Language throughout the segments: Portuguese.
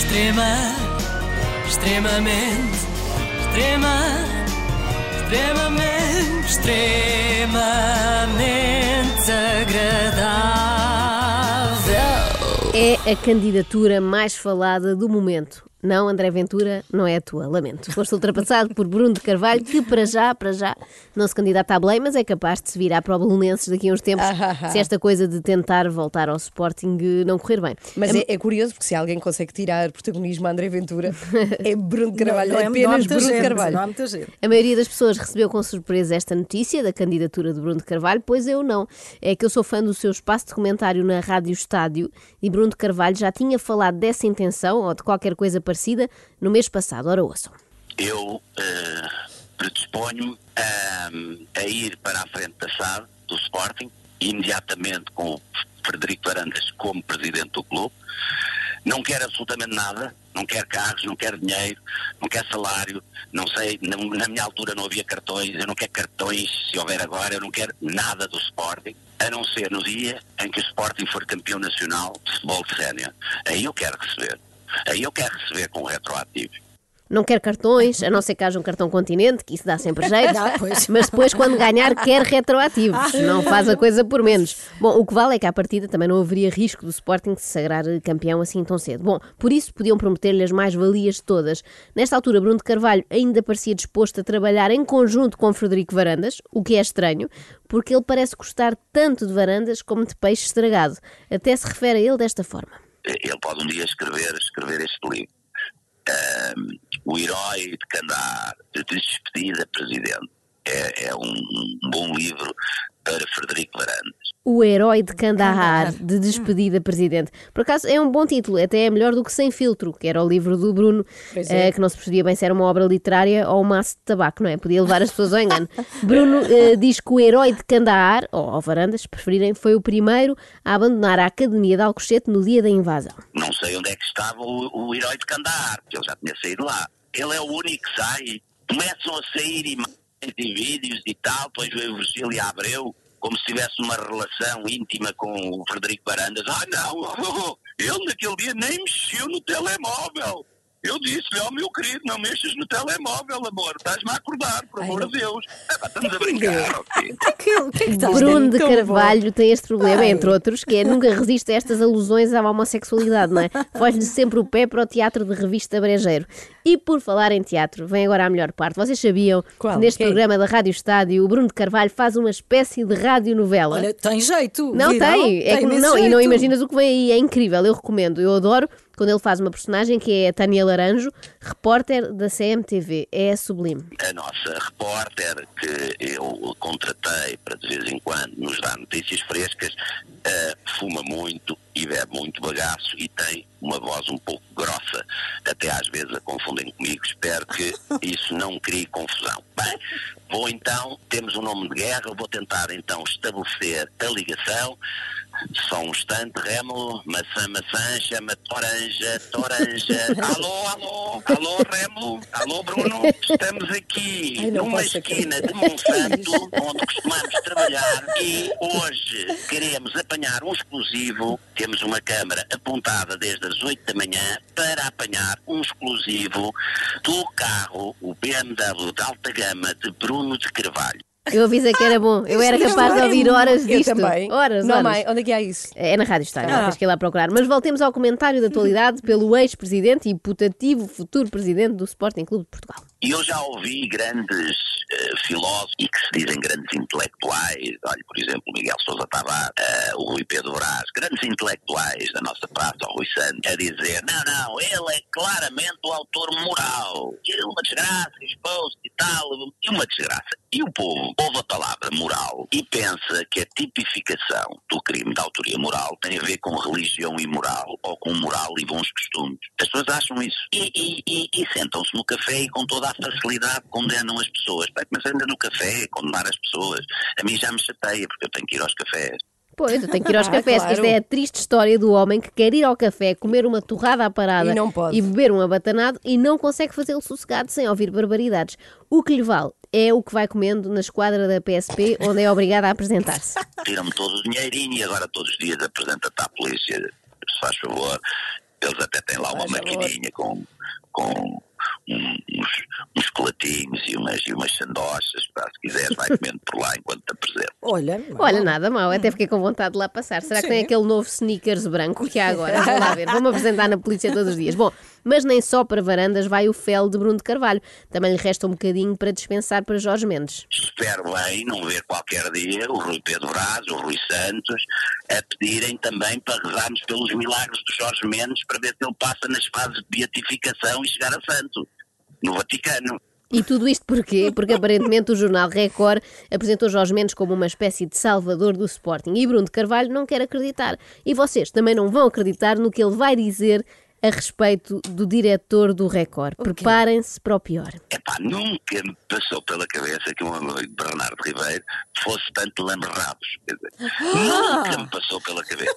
Extrema, extremamente, extrema, extremamente, extremamente agradável. É a candidatura mais falada do momento. Não, André Ventura, não é a tua, lamento. Foste ultrapassado por Bruno de Carvalho, que para já, para já, não se candidata a Belém, mas é capaz de se virar para o Belenenses daqui a uns tempos, se esta coisa de tentar voltar ao Sporting eh, não correr bem. Mas é, é curioso porque se alguém consegue tirar protagonismo a André Ventura é Bruno de Carvalho, Não, é não, não há apenas Bruno de gente, Carvalho. Não há muita gente. A maioria das pessoas recebeu com surpresa esta notícia da candidatura de Bruno de Carvalho, pois eu não. É que eu sou fã do seu espaço de comentário na Rádio Estádio e Bruno de Carvalho já tinha falado dessa intenção ou de qualquer coisa parecida no mês passado. Ora, ouçam. eu eh, predisponho-me a, a ir para a frente da SAD, do Sporting, imediatamente com o Frederico Varandas como presidente do clube. Não quero absolutamente nada, não quero carros, não quero dinheiro, não quero salário, não sei, na minha altura não havia cartões, eu não quero cartões, se houver agora, eu não quero nada do Sporting, a não ser no dia em que o Sporting for campeão nacional de futebol de sénior. Aí eu quero receber. Aí eu quero receber com retroativo. Não quer cartões, a não ser que haja um cartão continente, que isso dá sempre jeito. Dá, pois. Mas depois, quando ganhar, quer retroativos. Não faz a coisa por menos. Bom, o que vale é que à partida também não haveria risco do Sporting se sagrar campeão assim tão cedo. Bom, por isso podiam prometer-lhe as mais-valias de todas. Nesta altura, Bruno de Carvalho ainda parecia disposto a trabalhar em conjunto com Frederico Varandas, o que é estranho, porque ele parece gostar tanto de Varandas como de peixe estragado. Até se refere a ele desta forma. Ele pode um dia escrever, escrever este livro. Ahm, o herói de Candar, de despedida presidente. É, é um, bom livro para Frederico Varandas. O Herói de Kandahar, de Despedida Presidente. Por acaso é um bom título, até é melhor do que Sem Filtro, que era o livro do Bruno, Pois é. eh, que não se percebia bem se era uma obra literária ou um maço de tabaco, não é? Podia levar as pessoas ao engano. Bruno eh, diz que o Herói de Kandahar, ou Varandas, se preferirem, foi o primeiro a abandonar a Academia de Alcochete no dia da invasão. Não sei onde é que estava o, o herói de Candar, porque ele já tinha saído lá. Ele é o único que sai. Começam a sair imagens e vídeos e tal, depois veio o Virgílio Abreu, como se tivesse uma relação íntima com o Frederico Barandas. Ah, não, ele naquele dia nem mexeu no telemóvel. Eu disse-lhe, ó meu querido, não mexas no telemóvel, amor, estás-me a acordar, por amor de Deus. É, estamos a brincar, que, que Bruno de Carvalho tem este problema, Ai. entre outros, que é nunca resiste a estas alusões à homossexualidade, não é? Foge-lhe sempre o pé para o teatro de revista brejeiro. E por falar em teatro, vem agora a melhor parte. Vocês sabiam Qual? que neste Quem? programa da Rádio Estádio o Bruno de Carvalho faz uma espécie de radionovela? Olha, tem jeito. não viral, tem, é que imenso não, e não jeito. imaginas o que vem aí, é incrível, eu recomendo, eu adoro quando ele faz uma personagem que é a Tânia Laranjo, repórter da CMTV, é sublime. a nossa repórter que eu contratei para de vez em quando nos dar notícias frescas, eh, fuma muito e bebe muito bagaço e tem uma voz um pouco grossa. Até às vezes a confundem comigo. Espero que isso não crie confusão. Bem, vou então, temos um nome de guerra, vou tentar então estabelecer a ligação. Só um instante, Remo, maçã, maçã, chama toranja, toranja. alô, alô, alô, Remo, alô, Bruno. Estamos aqui Ai, numa esquina de Monsanto, onde costumamos trabalhar, e hoje queremos apanhar um exclusivo. Temos uma câmara apontada desde as 8 da manhã para apanhar um exclusivo do carro, o BMW de alta gama de Bruno de Carvalho. Eu avisei que era bom, eu era Eu capaz de também. ouvir horas Eu disto. também. Horas, não, horas. mãe, onde é que há isso? É na Rádio Estádio, Ah. tens que ir lá procurar. Mas voltemos ao comentário da atualidade pelo ex-presidente e putativo futuro presidente do Sporting Clube de Portugal. E eu já ouvi grandes eh, filósofos e que se dizem grandes intelectuais, olha, por exemplo, o Miguel Sousa Tavares, eh, o Rui Pedro Brás, grandes intelectuais da nossa praça, o Rui Santos, a dizer, não, não, ele é claramente o autor moral. E uma desgraça, expôs e tal, e uma desgraça. E o povo ouve a palavra moral e pensa que a tipificação do crime de autoria moral tem a ver com religião e moral, ou com moral e bons costumes. As pessoas acham isso. E, e- e- e sentam-se no café e com toda facilidade condenam as pessoas. Bem, Mas anda no café, condenar as pessoas. A mim já me chateia, porque eu tenho que ir aos cafés. Pois, eu tenho que ir aos Ah, cafés, claro. é a triste história do homem que quer ir ao café, comer uma torrada à parada E não pode. beber um abatanado e não consegue fazê-lo sossegado sem ouvir barbaridades. O que lhe vale é o que vai comendo na esquadra da PSP, onde é obrigado a apresentar-se. Tiram-me todo o dinheirinho e agora todos os dias apresenta-te à polícia. Se faz favor. Eles até têm lá uma maquininha com, com uns, uns chocolatinhos e umas, e umas sandochas, pá, se quiseres vai comendo por lá enquanto te apresento. Olha, Olha, nada mal, até fiquei com vontade de lá passar. Será que Sim. tem aquele novo sneakers branco que há agora? Vou lá ver, vou-me apresentar na polícia todos os dias. Bom, mas nem só para varandas vai o fel de Bruno de Carvalho. Também lhe resta um bocadinho para dispensar para Jorge Mendes. Espero bem não ver qualquer dia o Rui Pedro Braz, o Rui Santos, a pedirem também para rezarmos pelos milagres do Jorge Mendes para ver se ele passa nas fases de beatificação e chegar a santo, no Vaticano. E tudo isto porquê? Porque aparentemente o jornal Record apresentou Jorge Mendes como uma espécie de salvador do Sporting e Bruno de Carvalho não quer acreditar. E vocês também não vão acreditar no que ele vai dizer a respeito do diretor do Record. Preparem-se para o pior. Epá, nunca me passou pela cabeça que um amigo de Bernardo Ribeiro fosse tanto lamberrabos. Quer dizer, Nunca me passou pela cabeça.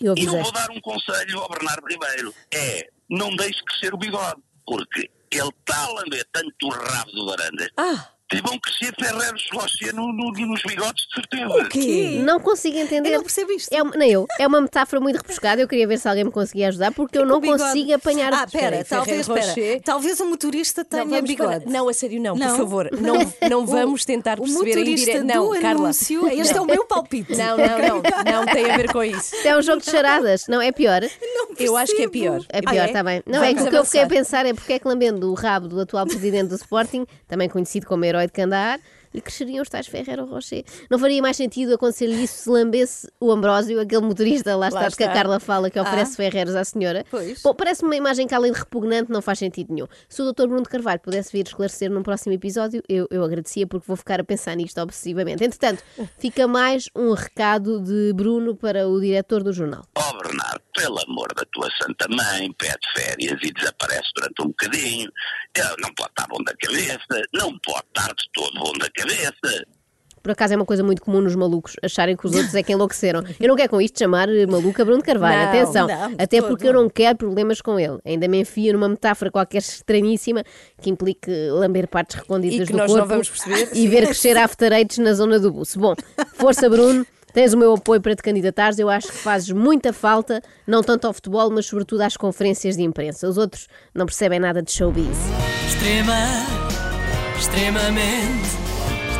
Eu E eu vou dar um conselho ao Bernardo Ribeiro: é não deixe crescer o bigode, porque ele está a lamber tanto o rabo do Varandas Ah. vão crescer ferreiros Rocher no, no, nos bigodes, de certeza. quê? Não consigo entender. Eu não percebo isto. É uma, nem eu. É uma metáfora muito rebuscada. Eu queria ver se alguém me conseguia ajudar, porque eu não O bigode. consigo apanhar. Ah, pera, talvez, pera. Talvez o motorista tenha Não, bigode. para- Não, a sério, não, Não? por favor. Não, não vamos tentar o perceber em motorista direto. Não, Carla. anúncio, este é o meu palpite. Não, não, não. Não tem a ver com isso. É um jogo de charadas. Não, é pior. Eu acho que é pior. É pior, Ah, está bem. Não, é que Vamos o que eu fiquei a pensar é porque é que lambendo o rabo do atual presidente do Sporting, também conhecido como herói de Candar, lhe cresceriam os tais Ferreiro Rocher. Não faria mais sentido acontecer-lhe isso se lambesse o Ambrósio, aquele motorista, lá está, Lá de que a está. Carla fala, que oferece Ferreiros à senhora. Pois. Bom, parece-me uma imagem que além de repugnante não faz sentido nenhum. Se o Dr. Bruno de Carvalho pudesse vir esclarecer num próximo episódio, eu, eu agradecia porque vou ficar a pensar nisto obsessivamente. Entretanto, fica mais um recado de Bruno para o diretor do jornal. Ó Oh, Bernardo, pelo amor da tua santa mãe, pede férias e desaparece durante um bocadinho. Ele não pode estar bom da cabeça, não pode estar de todo bom da cabeça. Por acaso é uma coisa muito comum nos malucos acharem que os outros é que enlouqueceram. Eu não quero com isto chamar eh, maluca Bruno de Carvalho, Não, atenção. não, de Até todo. porque eu não quero problemas com ele. Ainda me enfio numa metáfora qualquer estranhíssima que implique lamber partes recônditas que do corpo e ver crescer after eights na zona do buço. Bom, força Bruno. Tens o meu apoio para te candidatares. Eu acho que fazes muita falta, não tanto ao futebol, mas sobretudo às conferências de imprensa. Os outros não percebem nada de showbiz. Extrema, extremamente,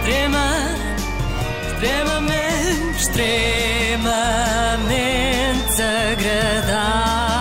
extrema, extremamente, extremamente agradável.